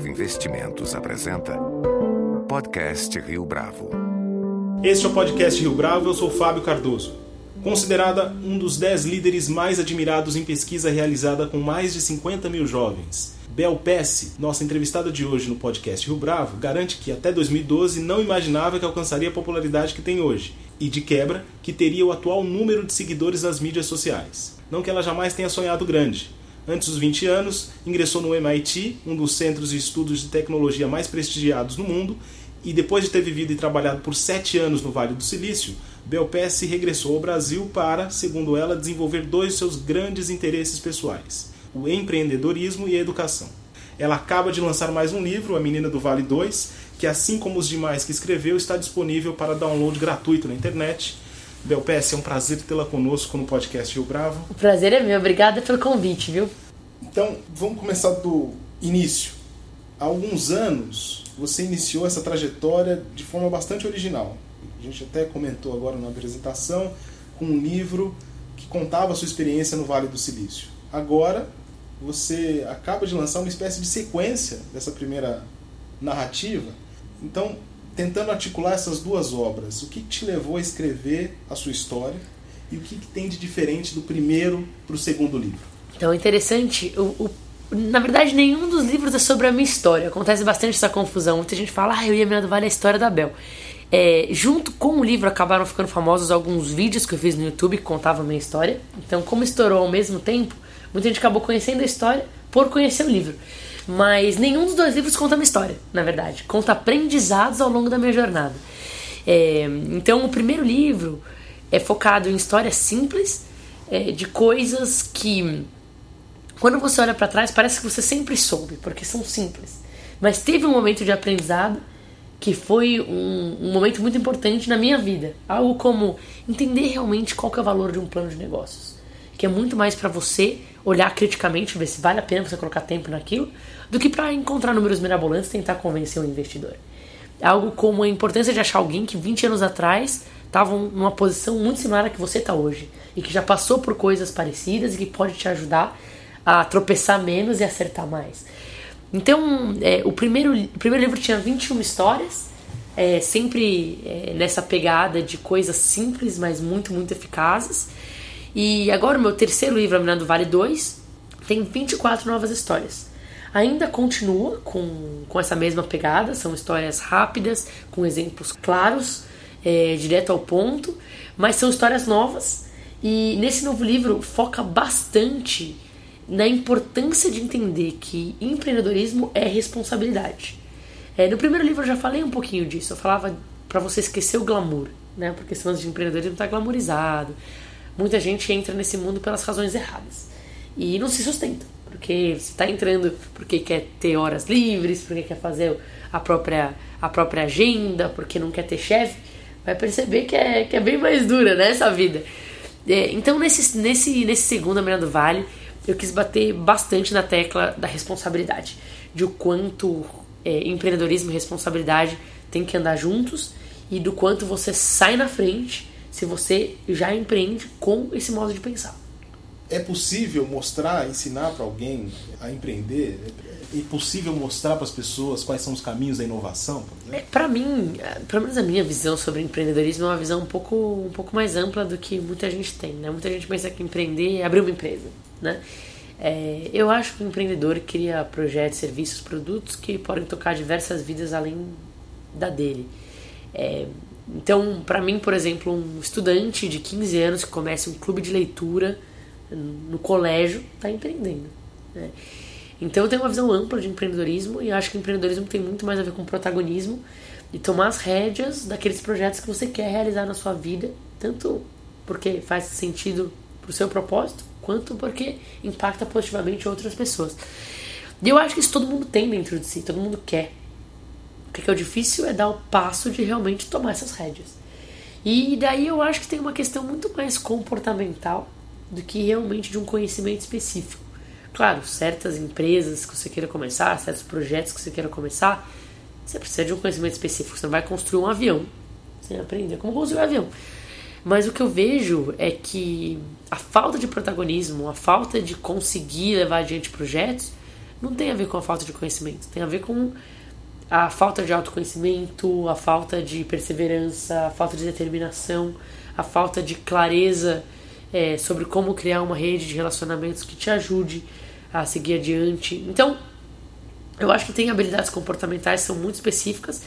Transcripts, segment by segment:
Bravo Investimentos apresenta Podcast Rio Bravo. Este é o Podcast Rio Bravo, eu sou Fábio Cardoso. Considerada um dos 10 líderes mais admirados em pesquisa realizada com mais de 50 mil jovens. Bel Pesce, nossa entrevistada de hoje no podcast Rio Bravo, garante que até 2012 não imaginava que alcançaria a popularidade que tem hoje e, de quebra, que teria o atual número de seguidores nas mídias sociais. Não que ela jamais tenha sonhado grande. Antes dos 20 anos, ingressou no MIT, um dos centros de estudos de tecnologia mais prestigiados no mundo, e depois de ter vivido e trabalhado por 7 anos no Vale do Silício, Belpesse regressou ao Brasil para, segundo ela, desenvolver dois de seus grandes interesses pessoais: o empreendedorismo e a educação. Ela acaba de lançar mais um livro, A Menina do Vale 2, que, assim como os demais que escreveu, está disponível para download gratuito na internet Belpes, é um prazer tê-la conosco no podcast Rio Bravo. O prazer é meu, obrigada pelo convite, viu? Então, vamos começar do início. Há alguns anos, você iniciou essa trajetória de forma bastante original. A gente até comentou agora na apresentação com um livro que contava a sua experiência no Vale do Silício. Agora, você acaba de lançar uma espécie de sequência dessa primeira narrativa. Então, tentando articular essas duas obras, o que te levou a escrever a sua história e o que, tem de diferente do primeiro para o segundo livro? Então, interessante. O, o, na verdade, nenhum dos livros é sobre a minha história. Acontece bastante essa confusão. Muita gente fala, ah, eu ia me do Vale a história da Bel. É, junto com o livro acabaram ficando famosos alguns vídeos que eu fiz no YouTube que contavam a minha história. Então, como estourou ao mesmo tempo, muita gente acabou conhecendo a história por conhecer o livro. Mas nenhum dos dois livros conta uma história, na verdade. Conta aprendizados ao longo da minha jornada. É, então, o primeiro livro é focado em histórias simples é, de coisas que, quando você olha para trás, parece que você sempre soube, porque são simples. Mas teve um momento de aprendizado que foi um, um momento muito importante na minha vida. Algo como entender realmente qual é o valor de um plano de negócios. Que é muito mais para você olhar criticamente, ver se vale a pena você colocar tempo naquilo, do que para encontrar números mirabolantes e tentar convencer o investidor. É algo como a importância de achar alguém que 20 anos atrás estava numa posição muito similar à que você está hoje e que já passou por coisas parecidas e que pode te ajudar a tropeçar menos e acertar mais. Então, é, o, primeiro, o primeiro livro tinha 21 histórias, é, sempre é, nessa pegada de coisas simples, mas muito, muito eficazes. E agora o meu terceiro livro, A Menina do Vale 2, tem 24 novas histórias. Ainda continua com, com essa mesma pegada, são histórias rápidas, com exemplos claros, é, direto ao ponto, mas são histórias novas. E nesse novo livro foca bastante na importância de entender que empreendedorismo é responsabilidade. É, no primeiro livro eu já falei um pouquinho disso, eu falava para você esquecer o glamour, né? Porque esse lance de empreendedorismo está glamourizado muita gente entra nesse mundo pelas razões erradas e não se sustenta, porque você está entrando porque quer ter horas livres, porque quer fazer a própria, a própria agenda, porque não quer ter chefe, vai perceber que é, que é bem mais dura né, essa vida. É, então, nesse, nesse, nesse segundo A do Vale, eu quis bater bastante na tecla da responsabilidade, de o quanto é, empreendedorismo e responsabilidade tem que andar juntos e do quanto você sai na frente se você já empreende com esse modo de pensar. É possível mostrar, ensinar para alguém a empreender? É possível mostrar para as pessoas quais são os caminhos da inovação? É, para mim, pelo menos a minha visão sobre empreendedorismo é uma visão um pouco, um pouco mais ampla do que muita gente tem. Né? Muita gente pensa que empreender é abrir uma empresa. Né? É, eu acho que o empreendedor cria projetos, serviços, produtos que podem tocar diversas vidas além da dele. É, então, para mim, por exemplo, um estudante de 15 anos que começa um clube de leitura no colégio está empreendendo. Né? Então, eu tenho uma visão ampla de empreendedorismo e acho que empreendedorismo tem muito mais a ver com protagonismo e tomar as rédeas daqueles projetos que você quer realizar na sua vida, tanto porque faz sentido para o seu propósito, quanto porque impacta positivamente outras pessoas. E eu acho que isso todo mundo tem dentro de si, todo mundo quer. O que é o difícil é dar o passo de realmente tomar essas rédeas. E daí eu acho que tem uma questão muito mais comportamental do que realmente de um conhecimento específico. Claro, certas empresas que você queira começar, certos projetos que você queira começar, você precisa de um conhecimento específico. Você não vai construir um avião sem aprender como construir um avião. Mas o que eu vejo é que a falta de protagonismo, a falta de conseguir levar adiante projetos, não tem a ver com a falta de conhecimento, tem a ver com a falta de autoconhecimento, a falta de perseverança, a falta de determinação, a falta de clareza é, sobre como criar uma rede de relacionamentos que te ajude a seguir adiante. Então, eu acho que tem habilidades comportamentais que são muito específicas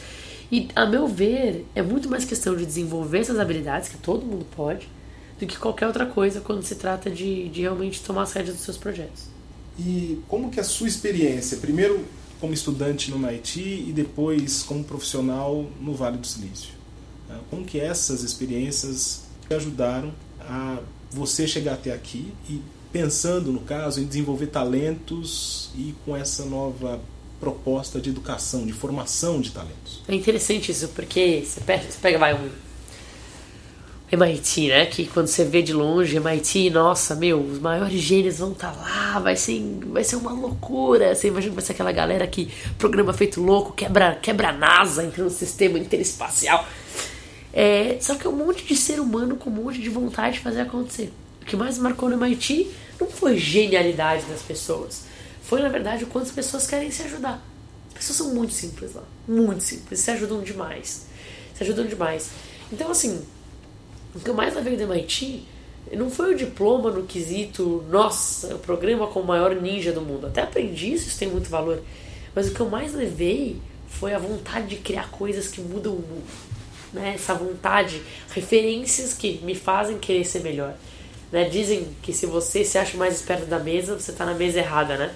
e, a meu ver, é muito mais questão de desenvolver essas habilidades, que todo mundo pode, do que qualquer outra coisa quando se trata de, de realmente tomar as rédeas dos seus projetos. E como que é a sua experiência, primeiro como estudante no MIT e depois como profissional no Vale do Silício? Né? Como que essas experiências ajudaram a você chegar até aqui e pensando, no caso, em desenvolver talentos e com essa nova proposta de educação, de formação de talentos. É interessante isso, porque você pega, você pega vai um MIT, né? Que quando você vê de longe MIT, nossa, meu, os maiores gênios vão estar tá lá, vai ser, vai ser uma loucura. Você imagina que vai ser aquela galera que programa feito louco, quebra, quebra a NASA, entra no sistema interespacial. É, só que é um monte de ser humano com um monte de vontade de fazer acontecer. O que mais marcou no MIT não foi genialidade das pessoas. Foi, na verdade, o quanto as pessoas querem se ajudar. As pessoas são muito simples lá. Muito simples. Se ajudam demais. Se ajudam demais. Então, assim, o que eu mais levei do MIT não foi o diploma no quesito, nossa, o programa com o maior ninja do mundo. Até aprendi isso, isso tem muito valor. Mas o que eu mais levei foi a vontade de criar coisas que mudam o mundo né, essa vontade, referências que me fazem querer ser melhor. Né? Dizem que se você se acha mais esperto da mesa, você está na mesa errada, né?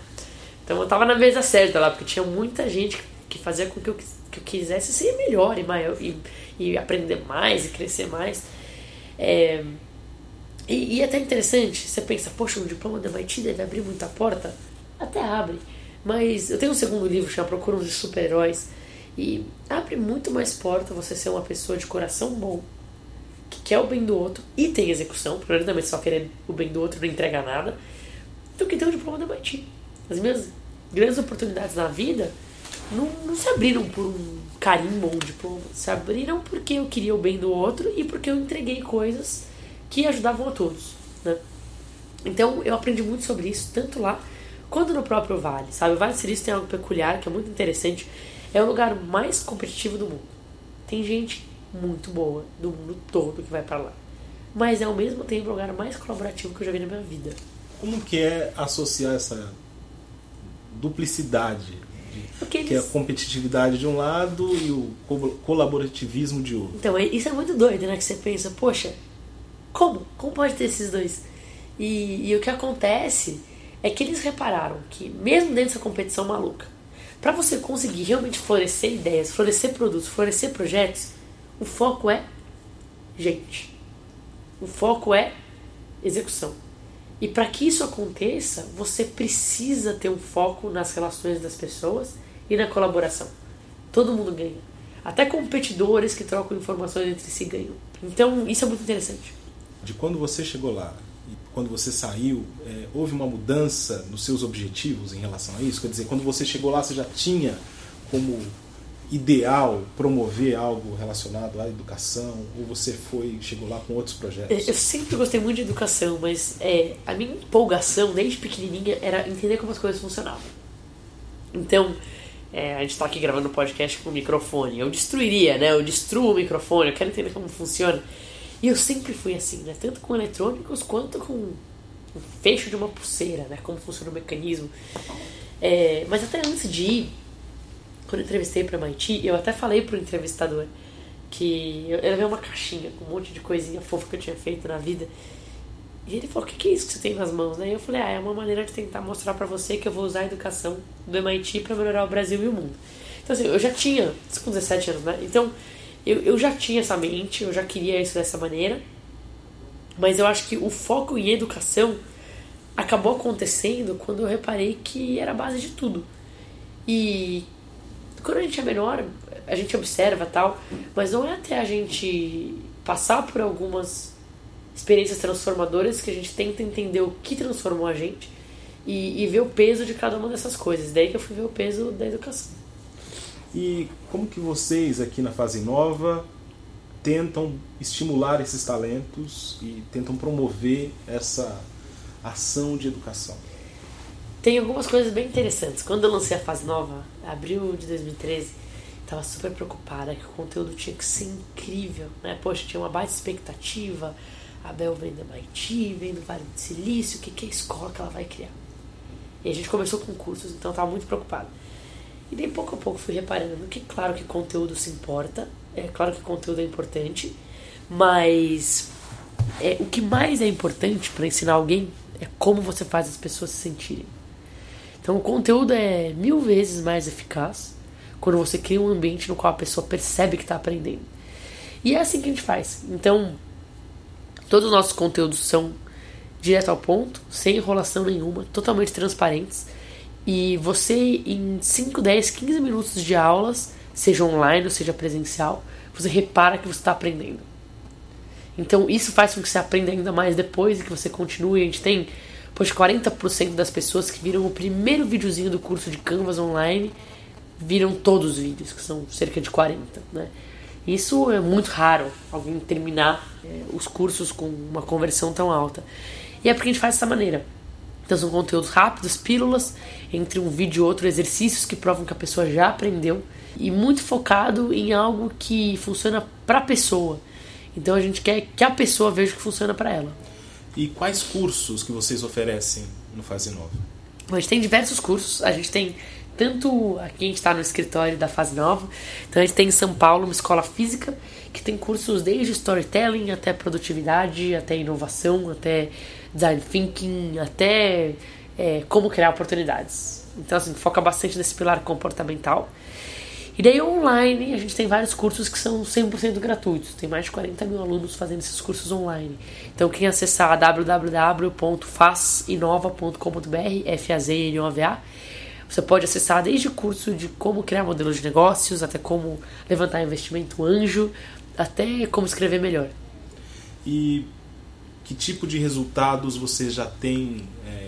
Então eu estava na mesa certa lá, porque tinha muita gente que fazia com que eu, que eu quisesse ser melhor e, maior, e, e aprender mais e crescer mais. É, e, e é até interessante, você pensa, poxa, um diploma da MIT deve abrir muita porta. Até abre. Mas eu tenho um segundo livro chamado Procura uns Super-Heróis e abre muito mais porta você ser uma pessoa de coração bom, que quer o bem do outro e tem execução, é só querer o bem do outro não entregar nada, do que ter um diploma da MIT. As minhas grandes oportunidades na vida não, não se abriram por um carimbo ou um diploma, se abriram porque eu queria o bem do outro e porque eu entreguei coisas que ajudavam a todos. Né? Então eu aprendi muito sobre isso, tanto lá quanto no próprio Vale. Sabe? O Vale do Silício tem algo peculiar que é muito interessante é o lugar mais competitivo do mundo. Tem gente muito boa do mundo todo que vai para lá. Mas é ao mesmo tempo o lugar mais colaborativo que eu já vi na minha vida. Como que é associar essa duplicidade? De, que é a competitividade de um lado e o colaborativismo de outro. Então, isso é muito doido, né? Que você pensa, poxa, como? Como pode ter esses dois? E, e o que acontece é que eles repararam que, mesmo dentro dessa competição maluca, para você conseguir realmente florescer ideias, florescer produtos, florescer projetos, o foco é gente. O foco é execução. E para que isso aconteça, você precisa ter um foco nas relações das pessoas e na colaboração. Todo mundo ganha. Até competidores que trocam informações entre si ganham. Então, isso é muito interessante. De quando você chegou lá, quando você saiu, é, houve uma mudança nos seus objetivos em relação a isso? Quer dizer, quando você chegou lá, você já tinha como ideal promover algo relacionado à educação ou você foi chegou lá com outros projetos? Eu sempre gostei muito de educação, mas é, a minha empolgação desde pequenininha era entender como as coisas funcionavam. Então, é, a gente está aqui gravando podcast com o microfone. Eu destruiria, né? Eu destruo o microfone, eu quero entender como funciona. E eu sempre fui assim, né? Tanto com eletrônicos quanto com o fecho de uma pulseira, né? Como funciona o mecanismo. É, mas até antes de ir, quando eu entrevistei para MIT, eu até falei pro entrevistador que eu, eu levei uma caixinha com um monte de coisinha fofa que eu tinha feito na vida. E ele falou: O que, que é isso que você tem nas mãos? Aí eu falei: Ah, é uma maneira de tentar mostrar para você que eu vou usar a educação do MIT para melhorar o Brasil e o mundo. Então, assim, eu já tinha, com 17 anos, né? Então, eu, eu já tinha essa mente, eu já queria isso dessa maneira, mas eu acho que o foco em educação acabou acontecendo quando eu reparei que era a base de tudo. E quando a gente é menor, a gente observa tal, mas não é até a gente passar por algumas experiências transformadoras que a gente tenta entender o que transformou a gente e, e ver o peso de cada uma dessas coisas. Daí que eu fui ver o peso da educação. E como que vocês aqui na Fase Nova tentam estimular esses talentos e tentam promover essa ação de educação? Tem algumas coisas bem interessantes. Quando eu lancei a fase nova, abril de 2013, tava super preocupada que o conteúdo tinha que ser incrível, né? Poxa, tinha uma baita expectativa. A Bel vem do MIT, vem do Vale do Silício, o que, que é a escola que ela vai criar? E a gente começou com cursos, então eu tava muito preocupada. E daí pouco a pouco fui reparando que, claro que conteúdo se importa, é claro que conteúdo é importante, mas é, o que mais é importante para ensinar alguém é como você faz as pessoas se sentirem. Então o conteúdo é mil vezes mais eficaz quando você cria um ambiente no qual a pessoa percebe que está aprendendo. E é assim que a gente faz. Então, todos os nossos conteúdos são direto ao ponto, sem enrolação nenhuma, totalmente transparentes. E você, em 5, 10, 15 minutos de aulas, seja online ou seja presencial, você repara que você está aprendendo. Então, isso faz com que você aprenda ainda mais depois e que você continue. A gente tem, pois 40% das pessoas que viram o primeiro videozinho do curso de Canvas online viram todos os vídeos, que são cerca de 40, né? Isso é muito raro, alguém terminar é, os cursos com uma conversão tão alta. E é porque a gente faz dessa maneira. Então são conteúdos rápidos, pílulas, entre um vídeo e outro, exercícios que provam que a pessoa já aprendeu e muito focado em algo que funciona para a pessoa. Então a gente quer que a pessoa veja que funciona para ela. E quais cursos que vocês oferecem no Fase Nova? A gente tem diversos cursos. A gente tem tanto aqui a gente está no escritório da Fase Nova, então a gente tem em São Paulo uma escola física que tem cursos desde storytelling até produtividade, até inovação, até design thinking, até é, como criar oportunidades. Então assim, foca bastante nesse pilar comportamental. E daí online a gente tem vários cursos que são 100% gratuitos. Tem mais de 40 mil alunos fazendo esses cursos online. Então quem acessar www.fazinova.com.br, f a z n o v a você pode acessar desde curso de como criar modelos de negócios, até como levantar investimento anjo, até como escrever melhor. E que tipo de resultados você já tem é,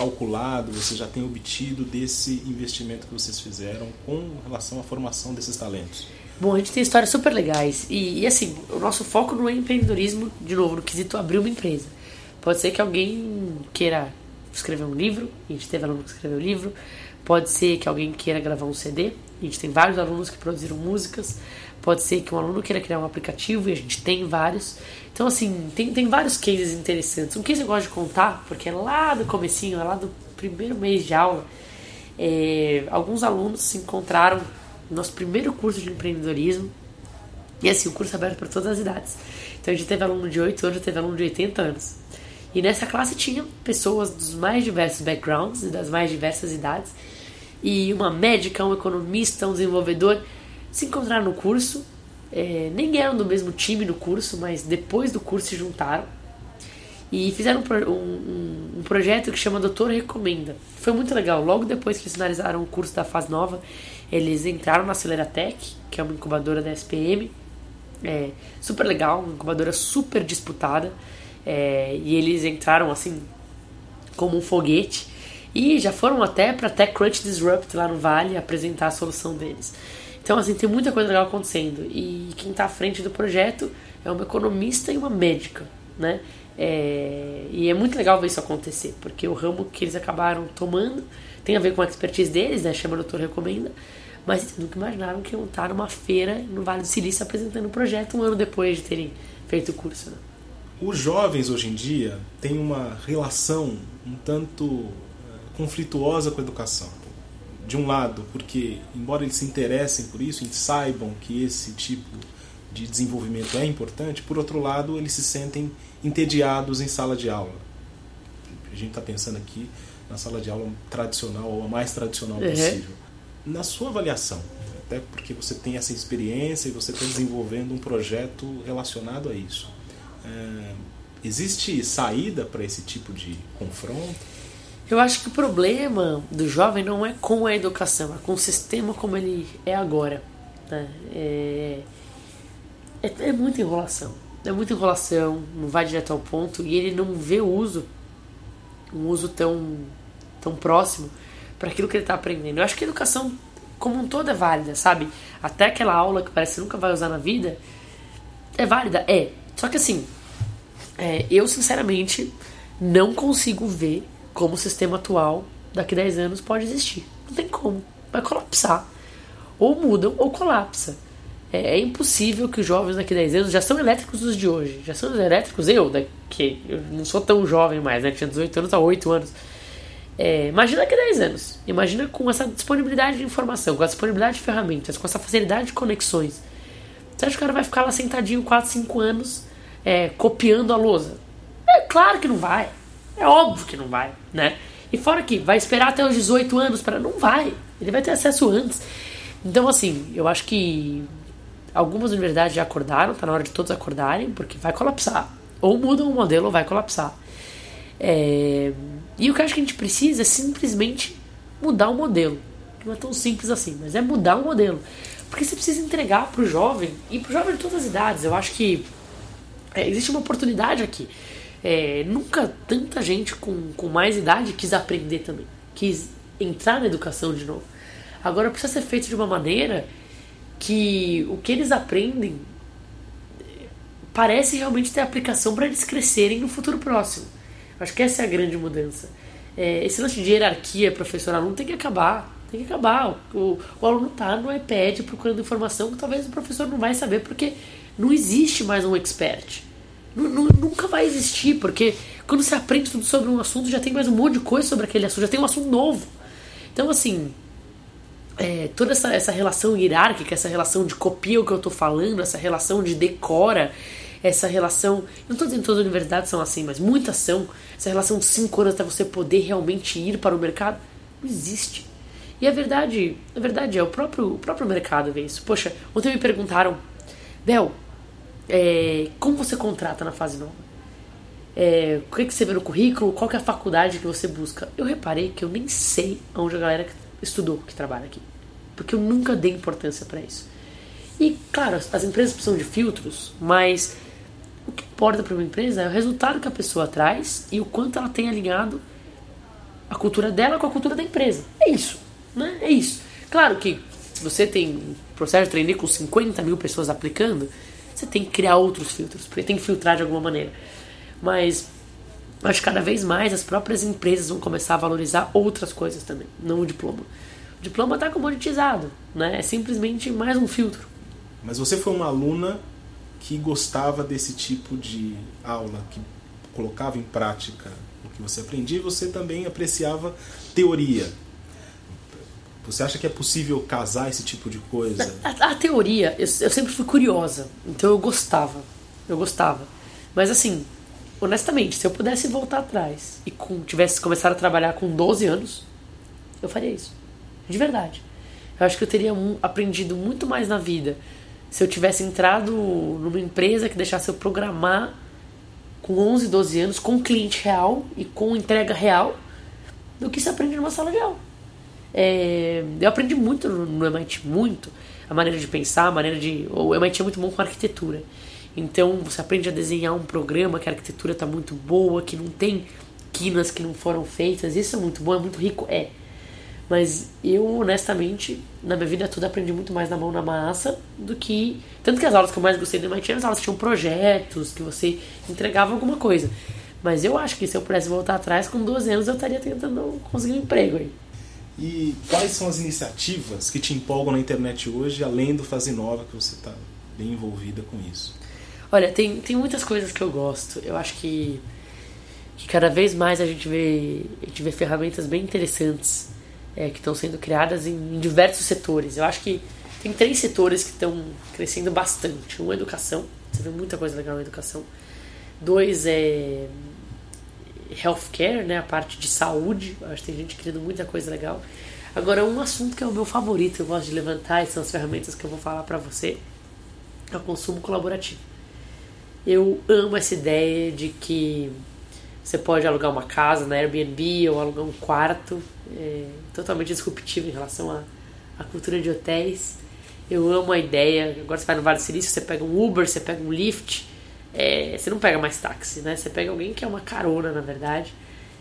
calculado, você já tem obtido desse investimento que vocês fizeram com relação à formação desses talentos? Bom, a gente tem histórias super legais. E, e, assim, o nosso foco não é empreendedorismo, de novo, no quesito abrir uma empresa. Pode ser que alguém queira escrever um livro, a gente teve aluno que escreveu um livro. Pode ser que alguém queira gravar um CD, a gente tem vários alunos que produziram músicas. Pode ser que um aluno queira criar um aplicativo e a gente tem vários. Então, assim, tem, tem vários cases interessantes. Um case eu gosto de contar, porque é lá do comecinho, é lá do primeiro mês de aula. É, alguns alunos se encontraram no nosso primeiro curso de empreendedorismo. E assim, o curso é aberto para todas as idades. Então a gente teve aluno de 8 anos, teve aluno de 80 anos. E nessa classe tinha pessoas dos mais diversos backgrounds e das mais diversas idades. E uma médica, um economista, um desenvolvedor se encontraram no curso. É, nem eram do mesmo time no curso, mas depois do curso se juntaram. E fizeram um, um, um projeto que chama Doutor Recomenda. Foi muito legal. Logo depois que eles finalizaram o curso da fase nova, eles entraram na Aceleratec, que é uma incubadora da SPM. É, super legal, uma incubadora super disputada. É, e eles entraram assim como um foguete e já foram até para TechCrunch Disrupt lá no Vale apresentar a solução deles. Então, assim, tem muita coisa legal acontecendo. E quem está à frente do projeto é uma economista e uma médica, né? É, e é muito legal ver isso acontecer, porque o ramo que eles acabaram tomando tem a ver com a expertise deles, né? Chama Doutor Recomenda. Mas eles nunca imaginaram que iam estar numa feira no Vale do Silício apresentando o um projeto um ano depois de terem feito o curso. Né? Os jovens hoje em dia têm uma relação um tanto eh, conflituosa com a educação. De um lado, porque, embora eles se interessem por isso, e saibam que esse tipo de desenvolvimento é importante, por outro lado, eles se sentem entediados em sala de aula. A gente está pensando aqui na sala de aula tradicional, ou a mais tradicional uhum. possível. Na sua avaliação, até porque você tem essa experiência e você está desenvolvendo um projeto relacionado a isso é, existe saída para esse tipo de confronto? Eu acho que o problema do jovem não é com a educação, é com o sistema como ele é agora. Né? É, é, é muita enrolação. É muita enrolação, não vai direto ao ponto e ele não vê o uso, um uso tão, tão próximo para aquilo que ele está aprendendo. Eu acho que a educação como um todo é válida, sabe? Até aquela aula que parece que nunca vai usar na vida é válida, é. Só que assim, é, eu sinceramente não consigo ver como o sistema atual daqui 10 anos pode existir. Não tem como. Vai colapsar. Ou mudam ou colapsa. É, é impossível que os jovens daqui 10 anos já são elétricos os de hoje. Já são elétricos eu, daqui, eu não sou tão jovem mais, né? Tinha 18 anos há 8 anos. É, imagina daqui 10 anos. Imagina com essa disponibilidade de informação, com essa disponibilidade de ferramentas, com essa facilidade de conexões. Você acha que o cara vai ficar lá sentadinho 4, 5 anos é, copiando a lousa? É claro que não vai. É óbvio que não vai, né? E fora que vai esperar até os 18 anos para não vai. Ele vai ter acesso antes. Então, assim, eu acho que algumas universidades já acordaram, tá na hora de todos acordarem, porque vai colapsar. Ou mudam o modelo ou vai colapsar. É... E o que eu acho que a gente precisa é simplesmente mudar o modelo. Não é tão simples assim, mas é mudar o modelo. Porque você precisa entregar para o jovem, e para jovem de todas as idades. Eu acho que é, existe uma oportunidade aqui. É, nunca tanta gente com, com mais idade quis aprender também, quis entrar na educação de novo. Agora precisa ser feito de uma maneira que o que eles aprendem parece realmente ter aplicação para eles crescerem no futuro próximo. Acho que essa é a grande mudança. É, esse lance de hierarquia professor-aluno tem que acabar. Tem que acabar. O, o aluno está no iPad procurando informação que talvez o professor não vai saber porque não existe mais um expert. Nunca vai existir, porque quando você aprende tudo sobre um assunto, já tem mais um monte de coisa sobre aquele assunto, já tem um assunto novo. Então, assim, é, toda essa, essa relação hierárquica, essa relação de copia o que eu estou falando, essa relação de decora, essa relação. Não estou dizendo que todas as universidades são assim, mas muitas são. Essa relação de cinco anos até você poder realmente ir para o mercado, não existe. E a verdade, a verdade é, o próprio, o próprio mercado vê isso. Poxa, ontem me perguntaram, Bel, é, como você contrata na fase nova? É, o que, que você vê no currículo? Qual é a faculdade que você busca? Eu reparei que eu nem sei onde a galera estudou que trabalha aqui. Porque eu nunca dei importância para isso. E, claro, as empresas precisam de filtros, mas o que importa para uma empresa é o resultado que a pessoa traz e o quanto ela tem alinhado a cultura dela com a cultura da empresa. É isso, né? É isso. Claro que se você tem um processo de trainee com 50 mil pessoas aplicando, você tem que criar outros filtros, porque tem que filtrar de alguma maneira. Mas acho que cada vez mais as próprias empresas vão começar a valorizar outras coisas também, não o diploma. O diploma está comoditizado, né? É simplesmente mais um filtro. Mas você foi uma aluna que gostava desse tipo de aula, que colocava em prática o que você aprendia e você também apreciava teoria. Você acha que é possível casar esse tipo de coisa? A, a teoria, eu, eu, sempre fui curiosa, então eu gostava. Eu gostava. Mas assim, honestamente, se eu pudesse voltar atrás e com, tivesse começado a trabalhar com 12 anos, eu faria isso. De verdade. Eu acho que eu teria um, aprendido muito mais na vida se eu tivesse entrado numa empresa que deixasse eu programar com 11, 12 anos, com cliente real e com entrega real, do que se aprende numa sala de aula. É, eu aprendi muito no MIT, muito. A maneira de pensar, a maneira de. O MIT é muito bom com arquitetura. Então você aprende a desenhar um programa que a arquitetura está muito boa, que não tem quinas que não foram feitas. Isso é muito bom, é muito rico. É. Mas eu, honestamente, na minha vida toda aprendi muito mais na mão na massa do que. Tanto que as aulas que eu mais gostei do MIT eram as aulas que tinham projetos, que você entregava alguma coisa. Mas eu acho que se eu pudesse voltar atrás, com 12 anos eu estaria tentando conseguir um emprego aí. E quais são as iniciativas que te empolgam na internet hoje, além do Fase Nova, que você está bem envolvida com isso? Olha, tem, tem muitas coisas que eu gosto. Eu acho que, que cada vez mais a gente vê, a gente vê ferramentas bem interessantes é, que estão sendo criadas em, em, diversos setores. Eu acho que tem três setores que estão crescendo bastante. Um é educação, você vê muita coisa legal na educação. Dois é healthcare, né, a parte de saúde. Acho que tem gente criando muita coisa legal. Agora, um assunto que é o meu favorito, eu gosto de levantar, e são as ferramentas que eu vou falar para você, é o consumo colaborativo. Eu amo essa ideia de que você pode alugar uma casa na Airbnb ou alugar um quarto, é totalmente disruptivo em relação à, à cultura de hotéis. Eu amo a ideia. Agora você vai no Vale do Silício, você pega um Uber, você pega um Lyft, é, você não pega mais táxi, né? Você pega alguém que é uma carona, na verdade.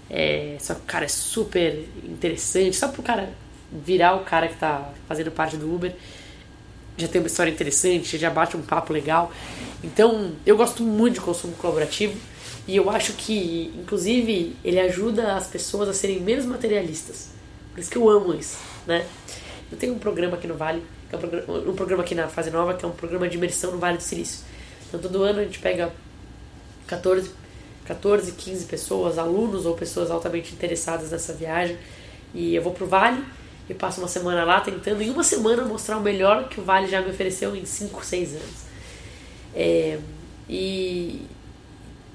É, só que o cara é super interessante, só pro cara virar o cara que tá fazendo parte do Uber. Já tem uma história interessante, já bate um papo legal. Então, eu gosto muito de consumo colaborativo. E eu acho que, inclusive, ele ajuda as pessoas a serem menos materialistas. Por isso que eu amo isso, né? Eu tenho um programa aqui no Vale, é um programa, um programa aqui na Fase Nova, que é um programa de imersão no Vale do Silício. Então, todo ano a gente pega 14, 14 15 pessoas, alunos ou pessoas altamente interessadas nessa viagem, e eu vou pro Vale e passo uma semana lá tentando, em uma semana, mostrar o melhor que o Vale já me ofereceu em 5, 6 anos. É, e,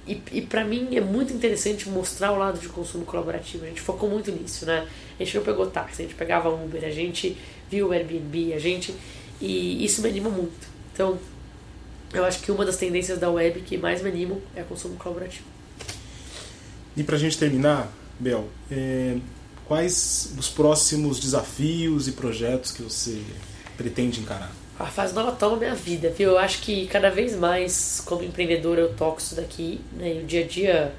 e, e para mim é muito interessante mostrar o lado de consumo colaborativo. A gente focou muito nisso, né? A gente não pegou táxi, a gente pegava Uber, a gente viu o Airbnb, a gente. E isso me anima muito. Então, eu acho que uma das tendências da web que mais me animam é o consumo colaborativo. E pra gente terminar, Bel, é, quais os próximos desafios e projetos que você pretende encarar? a fase nova toma minha vida, viu? Eu acho que cada vez mais, como empreendedor, eu toco isso daqui, né? E o dia a dia.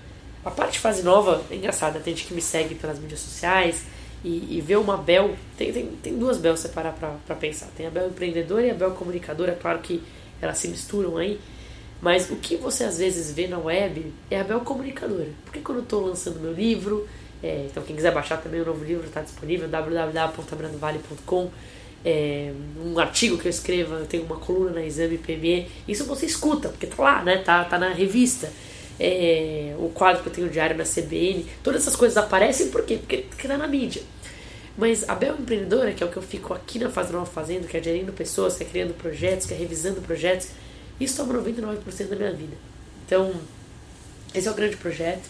A parte de fase nova é engraçada, tem gente que me segue pelas mídias sociais e, e vê uma Bel. Tem, tem, tem duas Bel separar pra pensar. Tem a Bel empreendedora e a Bel comunicadora, claro que elas se misturam aí. Mas o que você às vezes vê na web é a Bel comunicadora. Porque quando eu tô lançando meu livro, é, então quem quiser baixar também o novo livro está disponível, www.abrandovale.com é, um artigo que eu escreva, eu tenho uma coluna na Exame PME, isso você escuta, porque tá lá, né? Tá, tá na revista. É, o quadro que eu tenho diário na CBN, todas essas coisas aparecem por quê? Porque, porque tá na mídia. Mas a Bel Empreendedora, que é o que eu fico aqui na Fase Nova fazendo, que é gerindo pessoas, que é criando projetos, que é revisando projetos, isso toma 99% da minha vida. Então, esse é o grande projeto.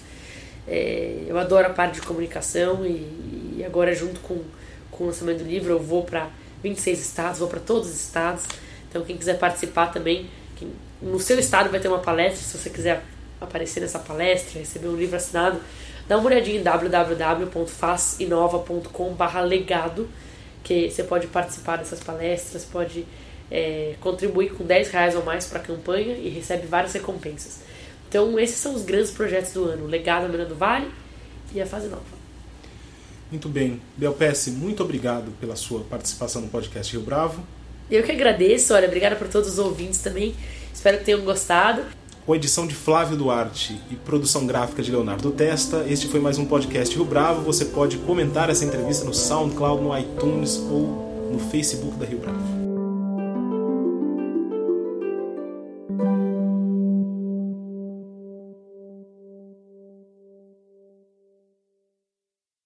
É, eu adoro a parte de comunicação e, e agora, junto com, com o lançamento do livro, eu vou para 26 estados, vou para todos os estados. Então, quem quiser participar também, quem, no seu estado vai ter uma palestra. Se você quiser aparecer nessa palestra, receber um livro assinado, dá uma olhadinha em www.fazinova.com/legado, que você pode participar dessas palestras, pode é, contribuir com 10 reais ou mais para a campanha e recebe várias recompensas. Então, esses são os grandes projetos do ano: o Legado Mina do Vale e a Fase Nova. Muito bem. Belpesse, muito obrigado pela sua participação no podcast Rio Bravo. Eu que agradeço, olha, obrigada por todos os ouvintes também. Espero que tenham gostado. Com edição de Flávio Duarte e produção gráfica de Leonardo Testa, este foi mais um podcast Rio Bravo. Você pode comentar essa entrevista no SoundCloud, no iTunes ou no Facebook da Rio Bravo.